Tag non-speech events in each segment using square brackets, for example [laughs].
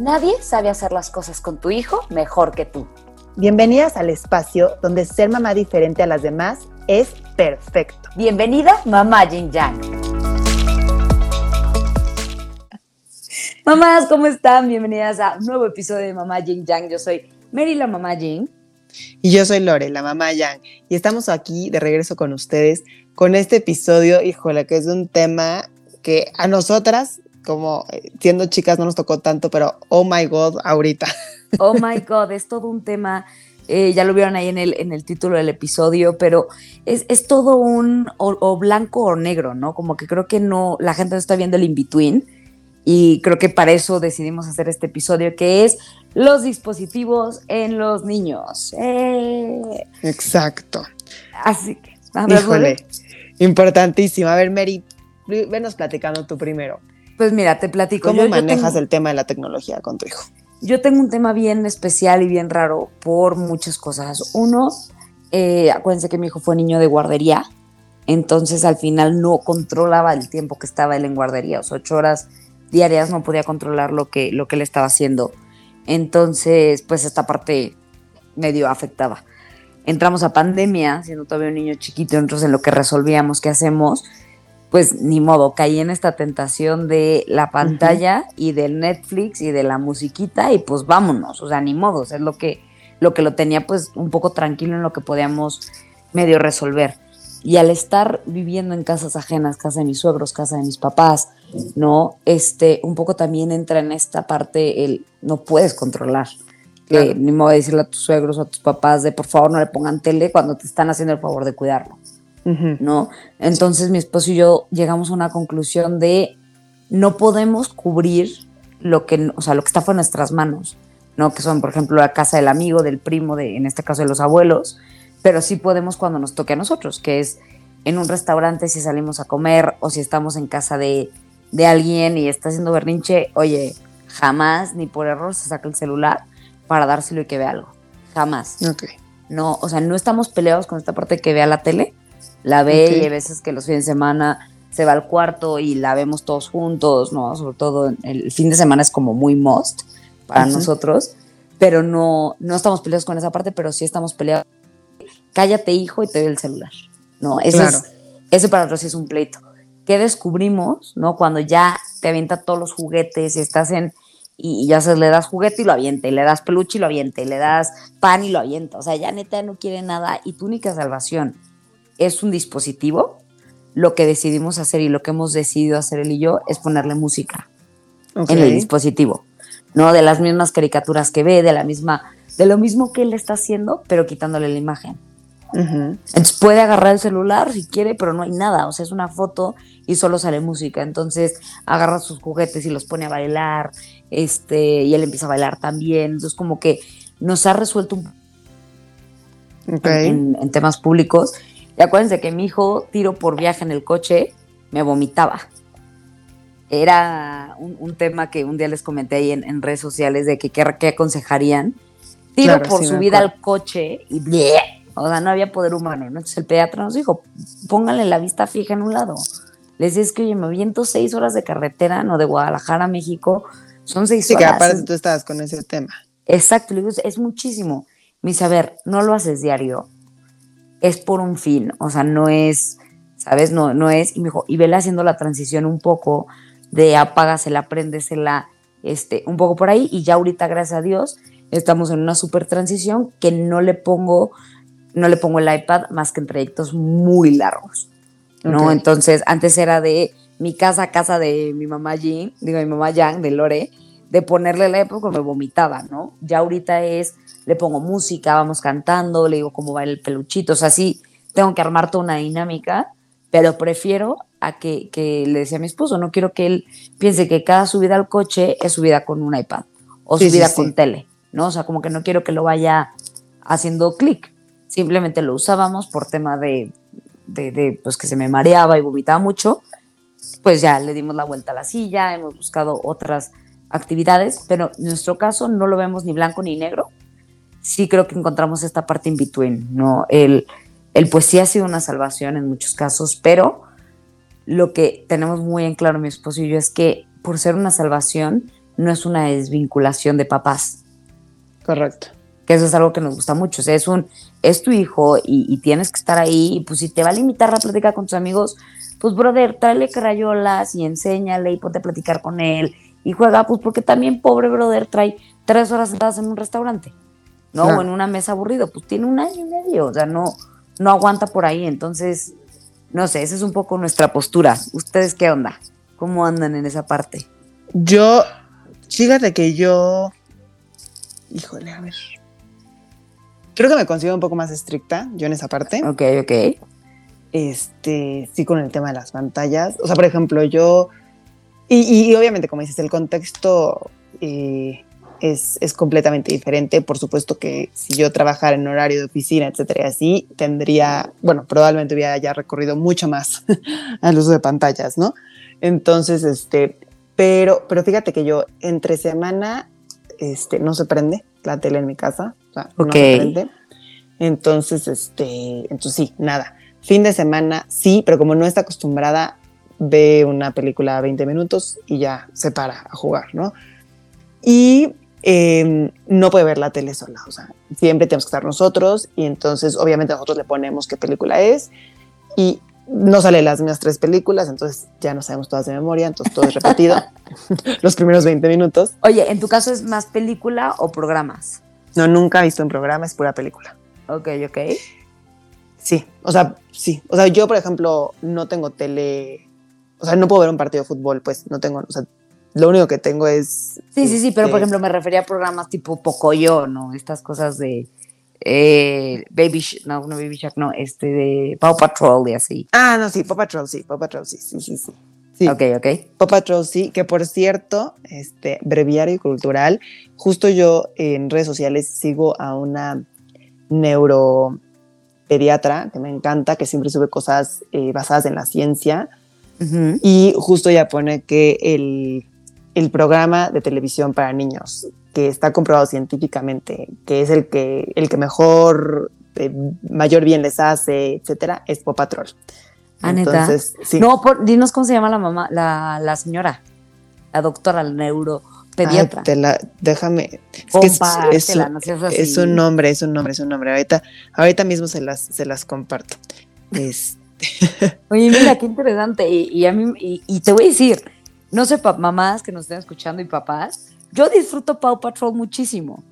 Nadie sabe hacer las cosas con tu hijo mejor que tú. Bienvenidas al espacio donde ser mamá diferente a las demás es perfecto. Bienvenida, mamá Jin Yang. Mamás, ¿cómo están? Bienvenidas a un nuevo episodio de Mamá Jin Yang. Yo soy Mary, la mamá Jin. Y yo soy Lore, la mamá Yang, y estamos aquí de regreso con ustedes con este episodio, híjole, que es un tema que a nosotras, como siendo chicas, no nos tocó tanto, pero oh my god, ahorita. [laughs] Oh my God, es todo un tema. eh, ya lo vieron ahí en el, en el título del episodio, pero es, es todo un o, o blanco o negro, ¿no? Como que creo que no, la gente no está viendo el in-between y creo que para eso decidimos hacer este episodio que es los dispositivos en los niños. Eh, Exacto. así que, a ver, Híjole, importantísimo. A ver, Mary, venos platicando tú primero. Pues mira, te platico. ¿Cómo Yo- yo manejas tengo- el tema de la tecnología con tu hijo? Yo tengo un tema bien especial y bien raro por muchas cosas. Uno, eh, acuérdense que mi hijo fue niño de guardería, entonces al final no controlaba el tiempo que estaba él en guardería, o sea, ocho horas diarias no podía controlar lo que, lo que él estaba haciendo. Entonces, pues esta parte medio afectaba. Entramos a pandemia, siendo todavía un niño chiquito, entonces en lo que resolvíamos, ¿qué hacemos? Pues ni modo, caí en esta tentación de la pantalla y del Netflix y de la musiquita y pues vámonos, o sea, ni modo, o sea, es lo que, lo que lo tenía pues un poco tranquilo en lo que podíamos medio resolver. Y al estar viviendo en casas ajenas, casa de mis suegros, casa de mis papás, ¿no? Este, un poco también entra en esta parte el no puedes controlar. Que ni modo de decirle a tus suegros o a tus papás de por favor no le pongan tele cuando te están haciendo el favor de cuidarlo. ¿No? Entonces mi esposo y yo llegamos a una conclusión de no podemos cubrir lo que, o sea, lo que está por nuestras manos, ¿no? Que son, por ejemplo, la casa del amigo, del primo, de, en este caso de los abuelos, pero sí podemos cuando nos toque a nosotros, que es en un restaurante si salimos a comer o si estamos en casa de, de alguien y está haciendo berrinche, oye, jamás ni por error se saca el celular para dárselo y que vea algo. Jamás. Ok. No, o sea, no estamos peleados con esta parte que vea la tele. La ve y hay veces que los fines de semana se va al cuarto y la vemos todos juntos, ¿no? Sobre todo el fin de semana es como muy must para nosotros, pero no, no estamos peleados con esa parte, pero sí estamos peleados. Cállate, hijo, y te doy el celular, ¿no? Ese, Claro. es, ese para nosotros sí es un pleito. ¿Qué descubrimos, no? Cuando ya te avienta todos los juguetes y estás en y ya se le das juguete y lo avienta, y le das peluche y lo avienta, y le das pan y lo avienta. O sea, ya neta no quiere nada y tu única salvación es un dispositivo. Lo que decidimos hacer y lo que hemos decidido hacer él y yo es ponerle música en el dispositivo, ¿no? De las mismas caricaturas que ve, de la misma, de lo mismo que él está haciendo, pero quitándole la imagen. Ujú. Entonces puede agarrar el celular si quiere, pero no hay nada. O sea, es una foto y solo sale música. Entonces agarra sus juguetes y los pone a bailar. Este, y él empieza a bailar también. Entonces, como que nos ha resuelto un Ok. en, en temas públicos. Y acuérdense que mi hijo, tiro por viaje en el coche, me vomitaba. Era un, un tema que un día les comenté ahí en, en redes sociales de que qué, aconsejarían. Tiro Claro, por sí, subida al coche y ¡bleh! o sea, no había poder humano. ¿no? Entonces el pediatra nos dijo, pónganle la vista fija en un lado. Les decía, es que oye, me viento seis horas de carretera, no de Guadalajara a México, son seis Sí, que horas. aparte tú estabas con ese tema. Exacto, le digo, es, es muchísimo. Me dice, a ver, no lo haces diario, es por un fin, o sea, no es, ¿sabes? No, no es, y me dijo, y vele haciendo la transición un poco de apágasela, préndesela, este, un poco por ahí, y ya ahorita, gracias a Dios, estamos en una super transición que no le pongo, no le pongo el iPad más que en trayectos muy largos, ¿no? Entonces, antes era de mi casa a casa de mi mamá Jean, digo, mi mamá Yang, de Lore, de ponerle la época me vomitaba, ¿no? Ya ahorita es, le pongo música, vamos cantando, le digo cómo va el peluchito, o sea, sí, tengo que armar toda una dinámica, pero prefiero a que, que le decía a mi esposo, no quiero que él piense que cada subida al coche es subida con un iPad o Sí, subida sí. con tele, ¿no? O sea, como que no quiero que lo vaya haciendo clic. Simplemente lo usábamos por tema de, de, de, pues que se me mareaba y vomitaba mucho. Pues ya le dimos la vuelta a la silla, hemos buscado otras actividades, pero en nuestro caso no lo vemos ni blanco ni negro. Sí creo que encontramos esta parte in between, ¿no? El, el pues sí ha sido una salvación en muchos casos, pero lo que tenemos muy en claro mi esposo y yo es que por ser una salvación no es una desvinculación de papás. Correcto. Que eso es algo que nos gusta mucho. O sea, es un, es tu hijo y, y tienes que estar ahí. Y pues si te va a limitar la plática con tus amigos, pues brother, tráele crayolas y enséñale y ponte a platicar con él y juega, pues porque también pobre brother trae tres horas sentadas en un restaurante, ¿no? O en una mesa aburrido, pues tiene un año y medio, o sea, no, no aguanta por ahí. Entonces, no sé, esa es un poco nuestra postura. ¿Ustedes qué onda? ¿Cómo andan en esa parte? Yo, fíjate que yo, híjole, a ver. Creo que me considero un poco más estricta yo en esa parte. Ok, ok. Este, sí, con el tema de las pantallas. O sea, por ejemplo, yo, y, y obviamente, como dices, el contexto eh, es, es, completamente diferente. Por supuesto que si yo trabajara en horario de oficina, etcétera, así, tendría, bueno, probablemente hubiera ya recorrido mucho más [laughs] al uso de pantallas, ¿no? Entonces, este, pero, pero fíjate que yo entre semana, este, no se prende la tele en mi casa, o sea, okay. no se prende. Entonces, este, entonces sí, nada. Fin de semana, sí, pero como no está acostumbrada, ve una película a 20 minutos y ya se para a jugar, ¿no? Y eh, no puede ver la tele sola, o sea, siempre tenemos que estar nosotros y entonces obviamente nosotros le ponemos qué película es y no sale las mismas tres películas, entonces ya no sabemos todas de memoria, entonces todo es repetido [laughs] los primeros 20 minutos. Oye, ¿en tu caso es más película o programas? No, nunca he visto un programa, es pura película. Ok, ok. Sí, o sea, sí. O sea, yo, por ejemplo, no tengo tele, o sea, no puedo ver un partido de fútbol, pues no tengo, o sea, lo único que tengo es... Sí, sí, sí, pero por ejemplo me refería a programas tipo Pocoyo, ¿no? Estas cosas de... Eh, Baby Sh no, no Baby Shark, no, este de Paw Patrol y así. Ah, no, sí, Paw Patrol, sí, Paw Patrol, sí, sí, sí, sí. sí. Ok, ok. Paw Patrol, sí, que por cierto, este, breviario cultural, justo yo en redes sociales sigo a una neuropediatra que me encanta, que siempre sube cosas eh, basadas en la ciencia, uh -huh. y justo ella pone que el el programa de televisión para niños, que está comprobado científicamente, que es el que, el que mejor, eh, mayor bien les hace, etcétera, es Patrol. Ah, Entonces, sí. No, por, dinos cómo se llama la mamá, la, la señora, la doctora, la neuropediatra. Ay, te la, déjame. Es, que es, es, no es, un nombre, es un nombre, es un nombre. Ahorita, ahorita mismo se las, se las comparto. Este. [laughs] Oye, mira, qué interesante. Y, y a mí, y, y te voy a decir, no sé, mamás que nos estén escuchando y papás, yo disfruto Paw Patrol muchísimo.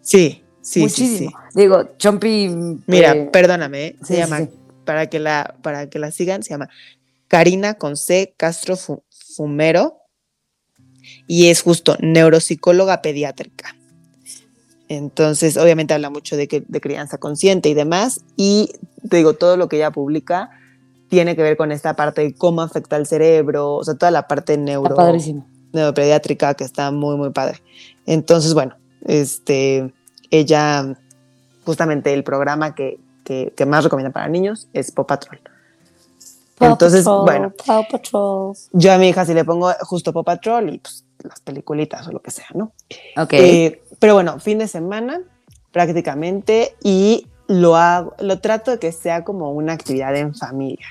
Sí, sí, muchísimo. sí, sí. Digo, Chompy. Mira, eh, perdóname, se sí, llama. Para, que la, para que la sigan, se llama Karina con C Castro Fumero y es justo neuropsicóloga pediátrica. Entonces, obviamente habla mucho de, que, de crianza consciente y demás. Y te digo, todo lo que ella publica tiene que ver con esta parte de cómo afecta al cerebro, o sea, toda la parte neuro, neuropediátrica que está muy, muy padre. Entonces, bueno, este, ella, justamente el programa que, que, que más recomienda para niños es Pop Patrol. Paw Entonces, Patrol, bueno, Paw Patrol. yo a mi hija sí le pongo justo Pop Patrol y pues las peliculitas o lo que sea, ¿no? Ok. Eh, pero bueno, fin de semana prácticamente y lo hago, lo trato de que sea como una actividad en familia.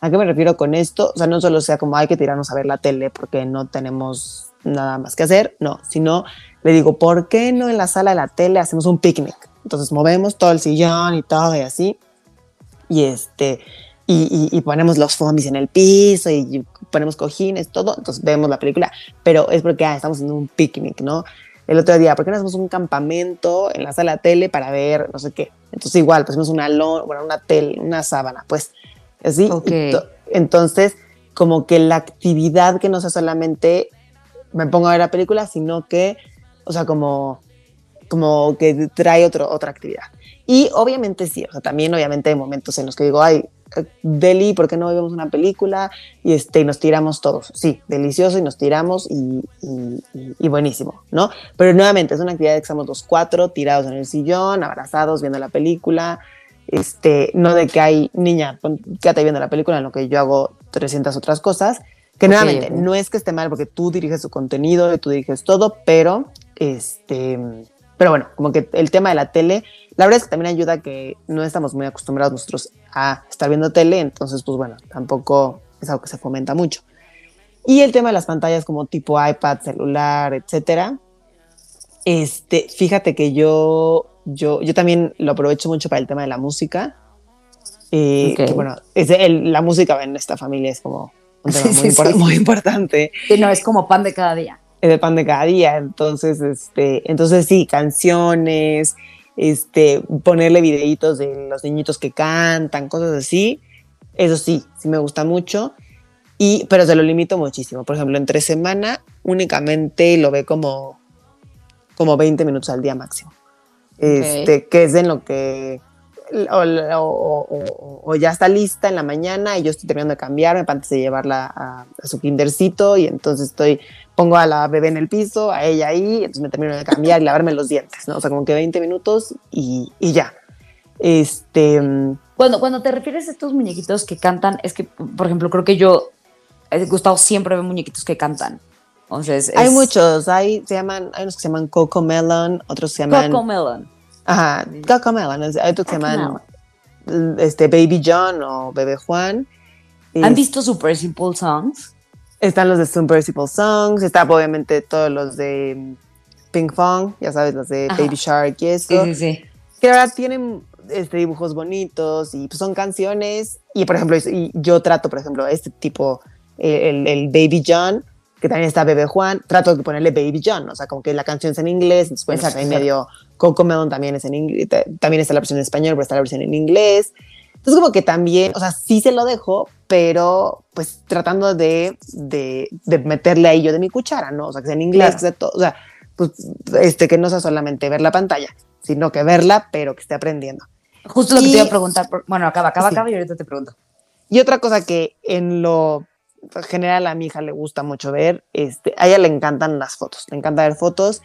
¿A qué me refiero con esto? O sea, no solo sea como hay que tirarnos a ver la tele porque no tenemos nada más que hacer, no, sino le digo, ¿por qué no en la sala de la tele hacemos un picnic? Entonces movemos todo el sillón y todo y así, y este, y, y, ponemos los foamis en el piso y ponemos cojines, todo, entonces vemos la película, pero es porque ah, estamos en un picnic, ¿no? El otro día, ¿por qué no hacemos un campamento en la sala de tele para ver no sé qué? Entonces igual, pusimos una lona, bueno, una tele, una sábana, pues así. Okay. Entonces, como que la actividad que no sea solamente me pongo a ver la película, sino que, o sea, como, como que trae otro, otra actividad. Y obviamente sí, o sea, también obviamente hay momentos en los que digo, ay, Deli, ¿por qué no vemos una película? Y este, nos tiramos todos. Sí, delicioso y nos tiramos y, y, buenísimo, ¿no? Pero nuevamente es una actividad que estamos los cuatro tirados en el sillón, abrazados, viendo la película. Este, no de que hay niña, quédate viendo la película, en lo que yo hago 300 otras cosas. Que nuevamente, no es que esté mal porque tú diriges su contenido y tú diriges todo, pero este pero bueno, como que el tema de la tele, la verdad es que también ayuda que no estamos muy acostumbrados nosotros a estar viendo tele, entonces pues bueno, tampoco es algo que se fomenta mucho. Y el tema de las pantallas como tipo iPad, celular, etcétera. Este, fíjate que yo, yo, yo también lo aprovecho mucho para el tema de la música. Y que bueno, es el, la música en esta familia es como un [laughs] tema muy, muy importante. No, es como pan de cada día es el pan de cada día. Entonces, este, entonces sí, canciones, este, ponerle videitos de los niñitos que cantan, cosas así. Eso sí, sí me gusta mucho. Y, pero se lo limito muchísimo. Por ejemplo, entre semana únicamente lo ve como, como 20 minutos al día máximo. Este, que es en lo que o, ya está lista en la mañana y yo estoy terminando de cambiarme antes de llevarla a, su kindercito y entonces estoy, pongo a la bebé en el piso, a ella ahí, entonces me termino de cambiar y lavarme los dientes, ¿no? O sea, como que 20 minutos y, y ya. Este... Cuando, cuando te refieres a estos muñequitos que cantan, es que, por ejemplo, creo que yo, he Gustavo siempre ve muñequitos que cantan. Entonces, Hay muchos, hay, se llaman, hay unos que se llaman Coco Melon, otros se llaman... Coco Melon Ajá, Melon, hay otros que llaman este, Baby John o Bebé Juan. ¿Han visto Super Simple Songs? Están los de Super Simple Songs, está obviamente todos los de mm, Pink Fong, ya sabes, los de Baby Shark y eso. Sí, sí, sí. Que ahora tienen este, dibujos bonitos y pues, son canciones. Y por ejemplo, y yo trato, por ejemplo, este tipo, el, el Baby John, que también está Bebé Juan, trato de ponerle Baby John, o sea, como que la canción es en inglés, después ahí medio Coco Melon también es en inglés, también está la versión en español, pero está la versión en inglés. Entonces como que también, o sea, sí se lo dejo, pero pues tratando de, de, de meterle ahí yo de mi cuchara, ¿no? O sea, que sea en inglés, que sea todo, o sea, pues este, que no sea solamente ver la pantalla, sino que verla, pero que esté aprendiendo. Justo lo que te iba a preguntar, bueno, acaba, acaba, acaba y ahorita te pregunto. Y otra cosa que en lo general a mi hija le gusta mucho ver, este, a ella le encantan las fotos, le encanta ver fotos,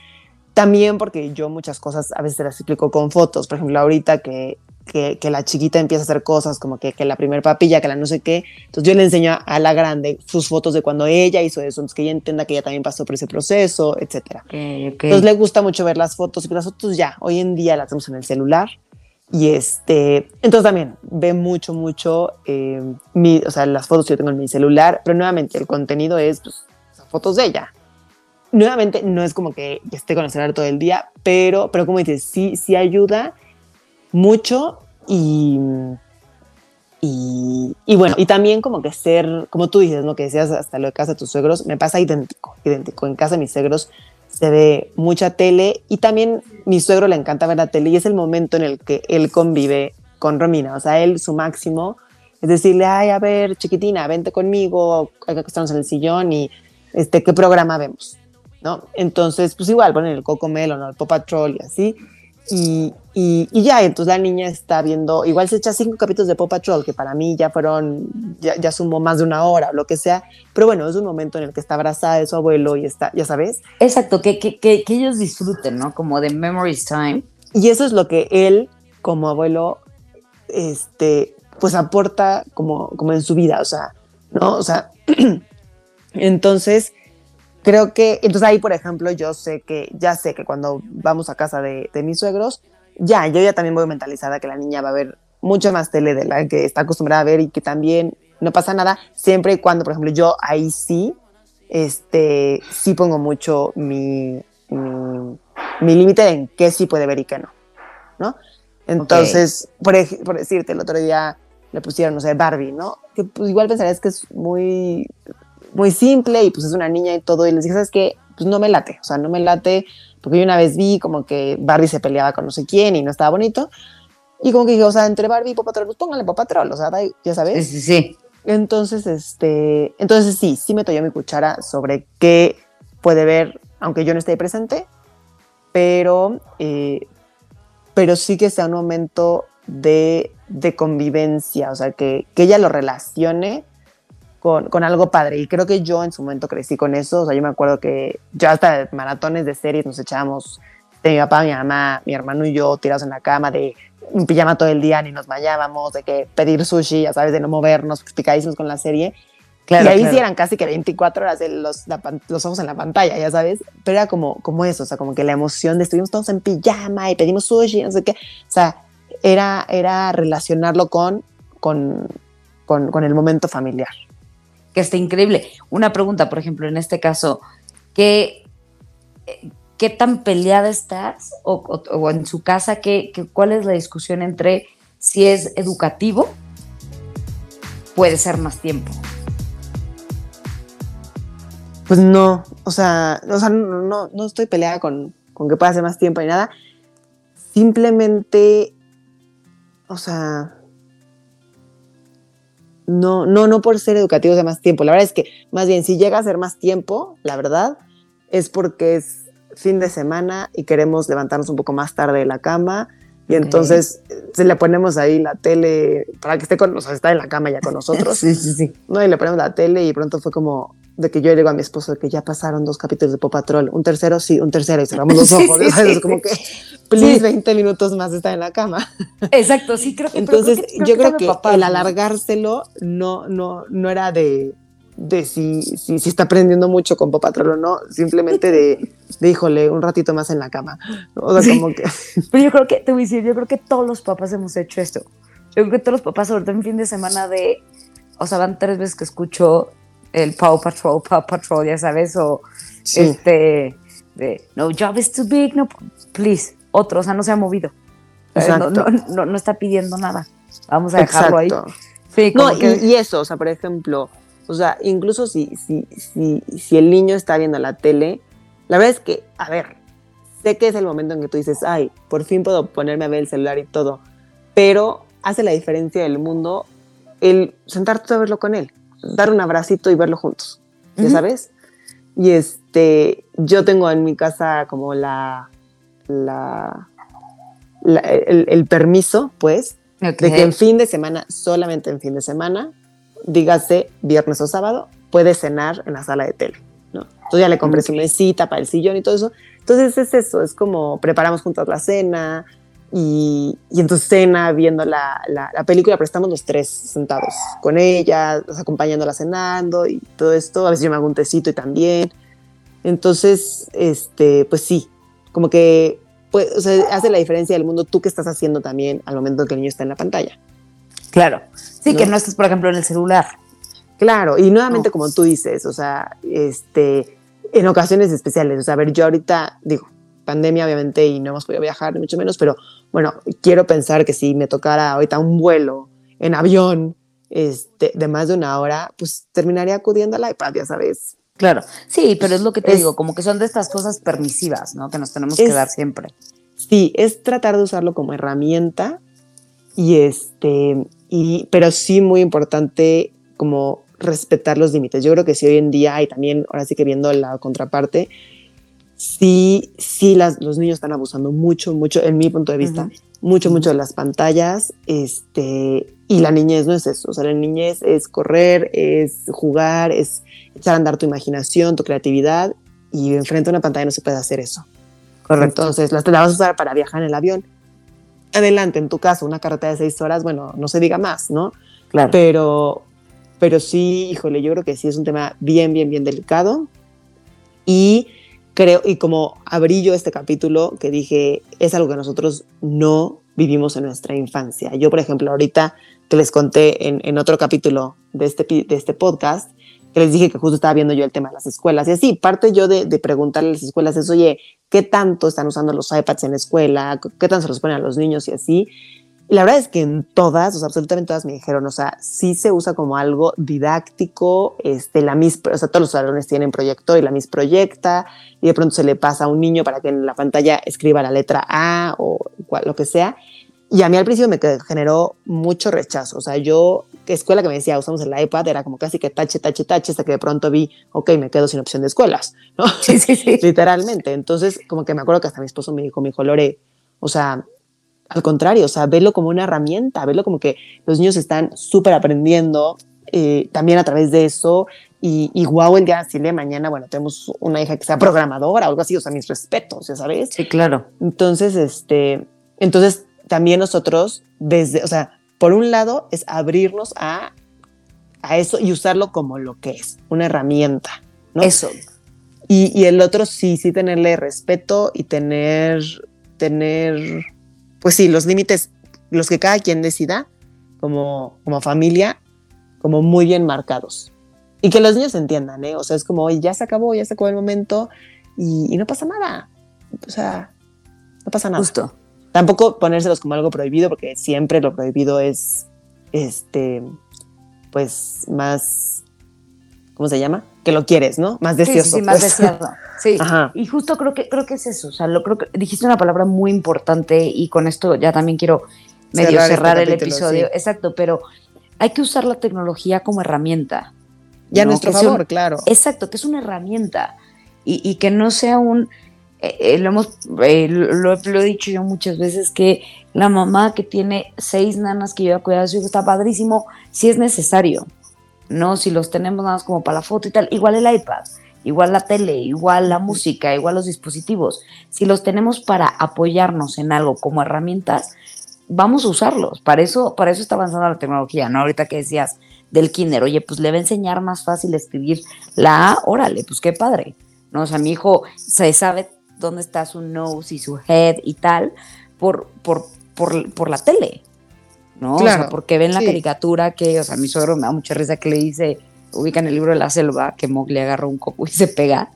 también porque yo muchas cosas a veces las explico con fotos, por ejemplo, ahorita que, que, la chiquita empieza a hacer cosas como que, que, la primer papilla, que la no sé qué, entonces yo le enseño a la grande sus fotos de cuando ella hizo eso, entonces que ella entienda que ella también pasó por ese proceso, etc. Entonces le gusta mucho ver las fotos, y las fotos ya, hoy en día las hacemos en el celular, y este, entonces también ve mucho, mucho, eh, mi, o sea, las fotos que yo tengo en mi celular, pero nuevamente el contenido es pues, fotos de ella. Nuevamente no es como que esté con el celular todo el día, pero, pero como dices, sí, sí ayuda mucho y, y, y, bueno, y también como que ser, como tú dices, ¿no? Que decías hasta lo de casa de tus suegros, me pasa idéntico, idéntico. En casa de mis suegros se ve mucha tele y también mi suegro le encanta ver la tele y es el momento en el que él convive con Romina, o sea, él su máximo es decirle, ay, a ver, chiquitina, vente conmigo, hay que en el sillón y este, ¿qué programa vemos? ¿No? Entonces, pues igual, ponen el Coco Melon el Pop Patrol y así, y, y, ya, entonces la niña está viendo, igual se echa cinco capítulos de Pop Patrol, que para mí ya fueron, ya, ya sumó más de una hora o lo que sea, pero bueno, es un momento en el que está abrazada de su abuelo y está, ya sabes. Exacto, que, que, que, que ellos disfruten, ¿no? Como de Memories Time. Y eso es lo que él, como abuelo, este, pues aporta como, como en su vida, o sea, ¿no? O sea, [clears throat] entonces creo que, entonces ahí, por ejemplo, yo sé que, ya sé que cuando vamos a casa de, mis suegros, ya, yo ya también voy mentalizada que la niña va a ver mucho más tele de la que está acostumbrada a ver y que también no pasa nada, siempre y cuando, por ejemplo, yo ahí sí, este, sí pongo mucho mi, mi, límite en qué sí puede ver y qué no, ¿no? Entonces, por, por, decirte, el otro día le pusieron, no sé, Barbie, ¿no? Que pues, igual pensarías que es muy muy simple y pues es una niña y todo. Y les dije, ¿sabes qué? Pues no me late, o sea, no me late, porque yo una vez vi como que Barbie se peleaba con no sé quién y no estaba bonito. Y como que dije, o sea, entre Barbie y Pop Patrol, pues pónganle Pop Patrol, o sea, ya sabes. Sí, sí. Entonces, este, entonces sí, sí me yo mi cuchara sobre qué puede ver, aunque yo no esté presente, pero, eh, pero sí que sea un momento de de convivencia, o sea, que, que ella lo relacione con, con, algo padre. Y creo que yo en su momento crecí con eso, o sea, yo me acuerdo que yo hasta maratones de series nos echábamos, de mi papá, mi mamá, mi hermano y yo tirados en la cama de un pijama todo el día, ni nos bañábamos, de que pedir sushi, ya sabes, de no movernos, picadísimos con la serie. Claro, y ahí sí eran casi que 24 horas de los, los, ojos en la pantalla, ya sabes, pero era como, como eso, o sea, como que la emoción de estuvimos todos en pijama y pedimos sushi, no sé qué, o sea, era, era relacionarlo con, con, con, con el momento familiar. Que está increíble. Una pregunta, por ejemplo, en este caso, ¿qué, qué tan peleada estás o, en su casa, ¿qué, qué, cuál es la discusión entre si es educativo, puede ser más tiempo? Pues no, o sea, o sea no, no, estoy peleada con, con que pase más tiempo ni nada. Simplemente, o sea, no, no, no por ser educativos de más tiempo. La verdad es que más bien si llega a ser más tiempo, la verdad, es porque es fin de semana y queremos levantarnos un poco más tarde de la cama. Y okay. entonces se le ponemos ahí la tele para que esté con, sea, está en la cama ya con nosotros. [laughs] sí, sí, sí. No, y le ponemos la tele y pronto fue como, de que yo le digo a mi esposo que ya pasaron dos capítulos de Pop Patrol, un tercero, sí, un tercero, y cerramos los [laughs] ojos, sí, sí, como que, please, sí. 20 minutos más está en la cama. Exacto, sí, creo que. Entonces, creo que, yo creo que, papá, el alargárselo no, no, no era de, de si, si, si, está aprendiendo mucho con Pop Patrol o no, simplemente de, de, híjole, un ratito más en la cama. O sea, como que... [laughs] Pero yo creo que, te voy a decir, yo creo que todos los papás hemos hecho esto. Yo creo que todos los papás, sobre todo en fin de semana de, o sea, van tres veces que escucho el Paw Patrol, Paw Patrol, ya sabes, o sí. este, de, no job is too big, no, please, otro, o sea, no se ha movido. No, no, no, no, está pidiendo nada. Vamos a dejarlo Exacto. ahí. Sí, no, que... y, y, eso, o sea, por ejemplo, o sea, incluso si, si, si, si el niño está viendo la tele, la verdad es que, a ver, sé que es el momento en que tú dices, ay, por fin puedo ponerme a ver el celular y todo, pero hace la diferencia del mundo el sentarte a verlo con él dar un abracito y verlo juntos, ¿ya uh -huh. sabes? Y este, yo tengo en mi casa como la, la, la el, el, permiso, pues, okay. de que en fin de semana, solamente en fin de semana, dígase viernes o sábado, puede cenar en la sala de tele, ¿no? Entonces ya le compré okay. su mesita para el sillón y todo eso. Entonces es eso, es como preparamos juntos la cena, y, y, entonces cena viendo la, la, la, película, pero estamos los tres sentados con ella, acompañándola cenando y todo esto. A veces yo me hago un tecito y también. Entonces, este, pues sí, como que pues, o sea, hace la diferencia del mundo tú que estás haciendo también al momento que el niño está en la pantalla. Claro. Sí, ¿no? que no estés, por ejemplo, en el celular. Claro, y nuevamente, no. como tú dices, o sea, este, en ocasiones especiales, o sea, a ver, yo ahorita digo, pandemia, obviamente, y no hemos podido viajar, ni mucho menos, pero bueno, quiero pensar que si me tocara ahorita un vuelo en avión este, de más de una hora, pues terminaría acudiendo al iPad, ya sabes. Claro, sí, pero es lo que te es, digo, como que son de estas cosas permisivas, ¿no? Que nos tenemos es, que dar siempre. Sí, es tratar de usarlo como herramienta y este, y, pero sí muy importante como respetar los límites. Yo creo que sí hoy en día, y también ahora sí que viendo la contraparte, sí, sí las, los niños están abusando mucho, mucho, en mi punto de vista, uh -huh. mucho, mucho de las pantallas, este, y la niñez no es eso, o sea, la niñez es correr, es jugar, es echar a andar tu imaginación, tu creatividad, y enfrente a una pantalla no se puede hacer eso. Correcto. Entonces, la, la vas a usar para viajar en el avión. Adelante, en tu caso, una carretera de seis horas, bueno, no se diga más, ¿no? Claro. Pero, pero sí, híjole, yo creo que sí es un tema bien, bien, bien delicado. Y creo, y como abrí yo este capítulo, que dije, es algo que nosotros no vivimos en nuestra infancia. Yo, por ejemplo, ahorita que les conté en, en otro capítulo de este, de este podcast, que les dije que justo estaba viendo yo el tema de las escuelas. Y así, parte yo de, de preguntarle a las escuelas es, oye, ¿qué tanto están usando los iPads en la escuela? ¿Qué tanto se los ponen a los niños y así? Y la verdad es que en todas, o sea, absolutamente todas me dijeron, o sea, sí se usa como algo didáctico, este, la MIS, o sea, todos los salones tienen proyector y la MIS proyecta, y de pronto se le pasa a un niño para que en la pantalla escriba la letra A o cual, lo que sea. Y a mí al principio me generó mucho rechazo, o sea, yo, escuela que me decía, usamos el iPad, era como casi que tache, tache, tache, hasta que de pronto vi, ok, me quedo sin opción de escuelas, ¿no? Sí, sí, sí. [laughs] Literalmente. Entonces, como que me acuerdo que hasta mi esposo me dijo, me dijo, Lore, o sea, al contrario, o sea, velo como una herramienta, velo como que los niños están súper aprendiendo eh, también a través de eso. Y, y wow, el día así de mañana, bueno, tenemos una hija que sea programadora o algo así, o sea, mis respetos, ya sabes. Sí, claro. Entonces, este, entonces también nosotros, desde, o sea, por un lado es abrirnos a, a eso y usarlo como lo que es, una herramienta, ¿no? Eso. Y, y el otro sí, sí tenerle respeto y tener, tener, pues sí, los límites, los que cada quien decida, como, como familia, como muy bien marcados. Y que los niños entiendan, ¿eh? O sea, es como, oye, ya se acabó, ya se acabó el momento y, y no pasa nada. O sea, no pasa nada. Justo. Tampoco ponérselos como algo prohibido, porque siempre lo prohibido es, este, pues, más, ¿cómo se llama? Que lo quieres, ¿no? Más Sí, sí, deseoso. sí, más pues. deseado. Sí. Ajá. Y justo creo que, creo que es eso. O sea, lo creo que dijiste una palabra muy importante y con esto ya también quiero medio Cerrar cerrar, este el capítulo, episodio. sí. Exacto, pero hay que usar la tecnología como herramienta. Ya a ¿no? nuestro Que un- favor, claro. Exacto, que es una herramienta y, y que no sea un... eh, eh, lo, hemos, eh, lo, lo he dicho yo muchas veces que la mamá que tiene seis nanas que lleva a cuidar a su hijo está padrísimo si es necesario, ¿no? Si los tenemos nada más como para la foto y tal, igual el iPad, igual la tele, igual la música, igual los dispositivos. Si los tenemos para apoyarnos en algo como herramientas, vamos a usarlos. Para eso, para eso está avanzando la tecnología, ¿no? Ahorita que decías del kinder, oye, pues le va a enseñar más fácil escribir la A, órale, pues qué padre. ¿No? O sea, mi hijo se sabe dónde está su nose y su head y tal por, por, por, por la tele. ¿No? O sea, porque ven la sí. caricatura que, o sea, mi suegro me da mucha risa que le dice, ubican el libro de la selva, que Mowgli agarra un coco y se pega.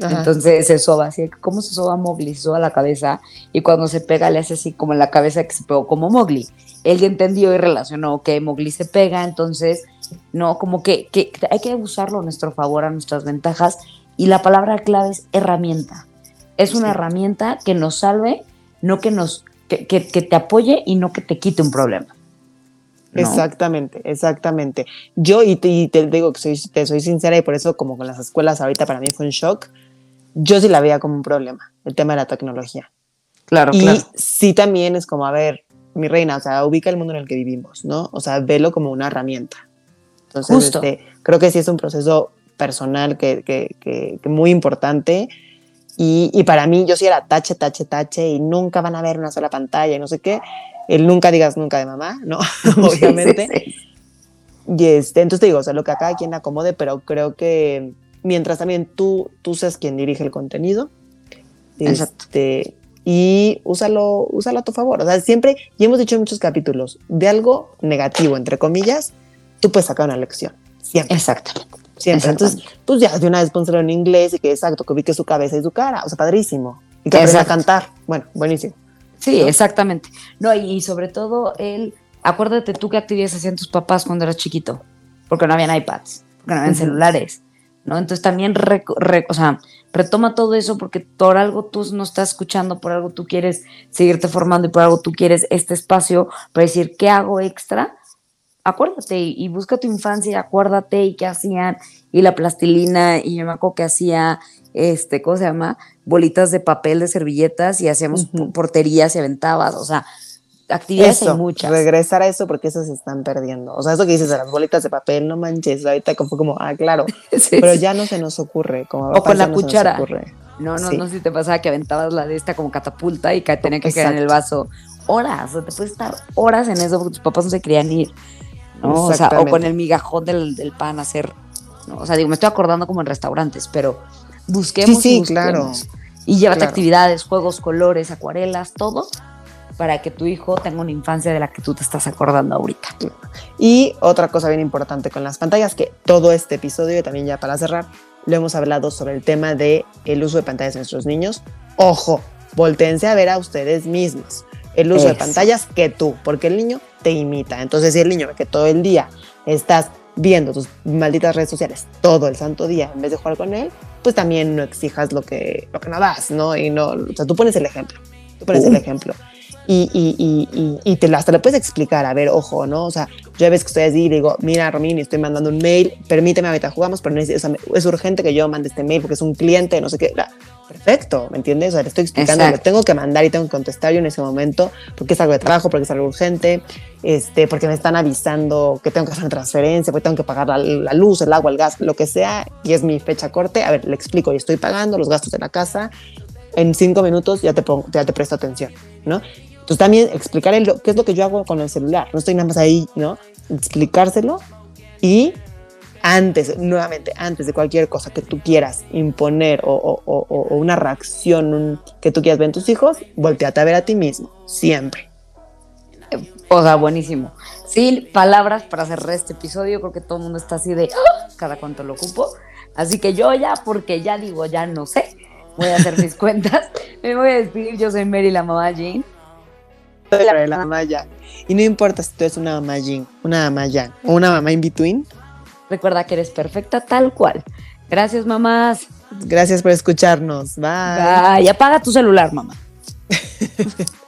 Ajá. Entonces se soba así, ¿cómo se soba Mowgli? Se soba la cabeza y cuando se pega le hace así como en la cabeza que se pegó como Mowgli. Él ya entendió y relacionó que Mowgli se pega, entonces, no, como que, que hay que usarlo a nuestro favor, a nuestras ventajas y la palabra clave es herramienta. Es una Sí. herramienta que nos salve, no que nos, que, que- que te apoye y no que te quite un problema. ¿No? Exactamente, exactamente. Yo, y te, y te digo que soy, te soy sincera, y por eso, como con las escuelas ahorita para mí fue un shock, yo sí la veía como un problema, el tema de la tecnología. Claro, y claro. sí también es como, a ver, mi reina, o sea, ubica el mundo en el que vivimos, ¿no? O sea, velo como una herramienta. Entonces, Justo. este, creo que sí es un proceso personal que, que, que- que muy importante. Y, y para mí, yo sí era tache, tache, tache, y nunca van a ver una sola pantalla y no sé qué. El nunca digas nunca de mamá, ¿no? [laughs] [laughs] Obviamente. Sí, sí, sí. Y este, entonces te digo, o sea, lo que a cada quien acomode, pero creo que mientras también tú, tú seas quien dirige el contenido, Exacto. este, y úsalo, úsalo a tu favor. O sea, siempre, y hemos dicho en muchos capítulos, de algo negativo, entre comillas, tú puedes sacar una lección. Siempre, Exactamente. siempre. Entonces, pues ya de una vez pónselo en inglés y que exacto, que ubique su cabeza y su cara. O sea, padrísimo. Y que aprenda a cantar. Bueno, buenísimo. Sí, ¿no? exactamente. No, y, y sobre todo él, acuérdate tú qué actividades hacían tus papás cuando eras chiquito, porque no habían iPads, porque no habían celulares, ¿no? Entonces también, reco- re- o sea, retoma todo eso porque por algo tú no estás escuchando, por algo tú quieres seguirte formando y por algo tú quieres este espacio para decir, ¿qué hago extra? Acuérdate y, y busca tu infancia, y acuérdate y qué hacían, y la plastilina, y yo me acuerdo que hacía, este, ¿cómo se llama? Bolitas de papel de servilletas y hacíamos Ujú. porterías y aventabas, o sea, actividades Eso, hay muchas. regresar a eso porque eso se están perdiendo. O sea, eso que dices de las bolitas de papel, no manches, ahorita como fue como, ah, claro, [laughs] Sí, pero ya no se nos ocurre. Como O con la no cuchara. No, no, Sí. no sé si te pasaba que aventabas la de esta como catapulta y que tenía que quedar en el vaso. Horas, o sea, te puedes estar horas en eso porque tus papás no se querían ir. ¿no? O sea, o con el migajón del, del pan hacer. ¿No? O sea, digo, me estoy acordando como en restaurantes, pero busquemos. Sí, sí, y busquemos. claro. Y llévate Claro. actividades, juegos, colores, acuarelas, todo para que tu hijo tenga una infancia de la que tú te estás acordando ahorita. Y otra cosa bien importante con las pantallas, que todo este episodio, y también ya para cerrar, lo hemos hablado sobre el tema de el uso de pantallas de nuestros niños. Ojo, voltense a ver a ustedes mismos. El uso de pantallas que tú, porque el niño te imita. Entonces, si el niño ve que todo el día estás viendo tus malditas redes sociales todo el santo día en vez de jugar con él, pues también no exijas lo que, lo que no das, ¿no? Y no, o sea, tú pones el ejemplo. Tú pones el ejemplo. Y, y, y, y, te hasta le puedes explicar, a ver, ojo, ¿no? O sea, Yo a veces que estoy así y digo, mira, Romini, estoy mandando un mail, permíteme, ahorita jugamos, pero o sea, es urgente que yo mande este mail porque es un cliente, no sé qué. La, perfecto, ¿me entiendes? O sea, le estoy explicando, lo tengo que mandar y tengo que contestar yo en ese momento porque es algo de trabajo, porque es algo urgente, este, porque me están avisando que tengo que hacer una transferencia, porque tengo que pagar la, la, luz, el agua, el gas, lo que sea, y es mi fecha corte. A ver, le explico, y estoy pagando los gastos de la casa, en cinco minutos ya te, pongo, ya te presto atención, ¿no? Entonces también explicarle lo, qué es lo que yo hago con el celular, no estoy nada más ahí, ¿no? Explicárselo y antes, nuevamente, antes de cualquier cosa que tú quieras imponer o, o, o, o una reacción un, que tú quieras ver en tus hijos, volteate a ver a ti mismo, siempre. O sea, buenísimo. Sin palabras para cerrar este episodio, creo que todo el mundo está así de ¡Ah! cada cuánto lo ocupo. Así que yo ya, porque ya digo, ya no sé, voy a hacer mis [laughs] cuentas. Me voy a despedir. Yo soy Mary, la mamá Jane. Soy la mamá Yang. Y no importa si tú eres una mamá Jane, una mamá Yang o una mamá in between. Recuerda que eres perfecta tal cual. Gracias, mamás. Gracias por escucharnos. Bye. Bye. Apaga tu celular, mamá. [laughs]